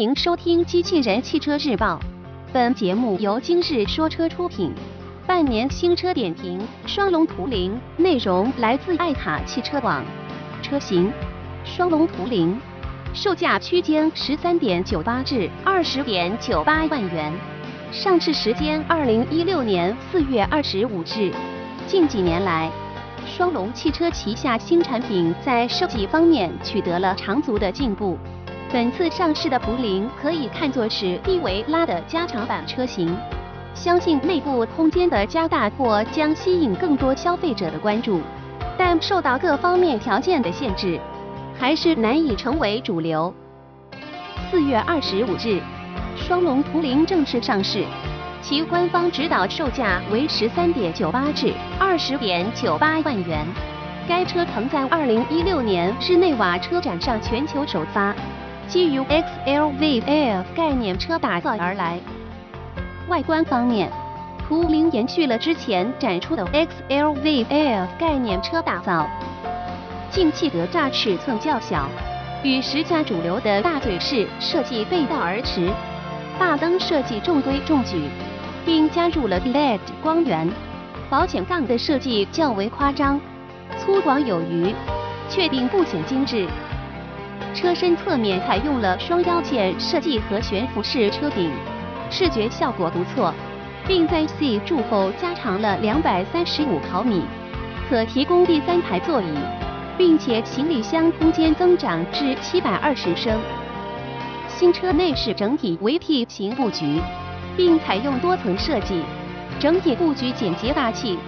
欢迎收听《机器人汽车日报》，本节目由今日说车出品。半年新车点评：双龙图灵，内容来自爱卡汽车网。车型：双龙图灵，售价区间十三点九八至二十点九八万元，上市时间二零一六年四月二十五日。近几年来，双龙汽车旗下新产品在设计方面取得了长足的进步。本次上市的图灵可以看作是蒂维拉的加长版车型，相信内部空间的加大或将吸引更多消费者的关注，但受到各方面条件的限制，还是难以成为主流。四月二十五日，双龙图灵正式上市，其官方指导售价为十三点九八至二十点九八万元。该车曾在二零一六年日内瓦车展上全球首发。基于 XLVF 概念车打造而来。外观方面，图灵延续了之前展出的 XLVF 概念车打造，进气格栅尺寸较小，与时下主流的大嘴式设计背道而驰。大灯设计中规中矩，并加入了 LED 光源。保险杠的设计较为夸张，粗犷有余，确定不显精致。车身侧面采用了双腰线设计和悬浮式车顶，视觉效果不错，并在 C 柱后加长了两百三十五毫米，可提供第三排座椅，并且行李箱空间增长至七百二十升。新车内饰整体为 T 型布局，并采用多层设计，整体布局简洁大气，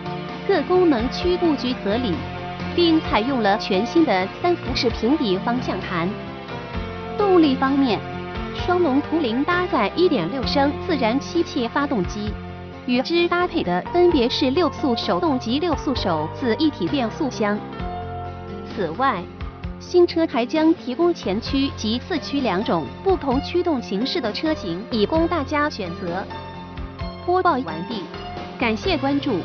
各功能区布局合理。并采用了全新的三辐式平底方向盘。动力方面，双龙图灵搭载1.6升自然吸气发动机，与之搭配的分别是六速手动及六速手自一体变速箱。此外，新车还将提供前驱及四驱两种不同驱动形式的车型，以供大家选择。播报完毕，感谢关注。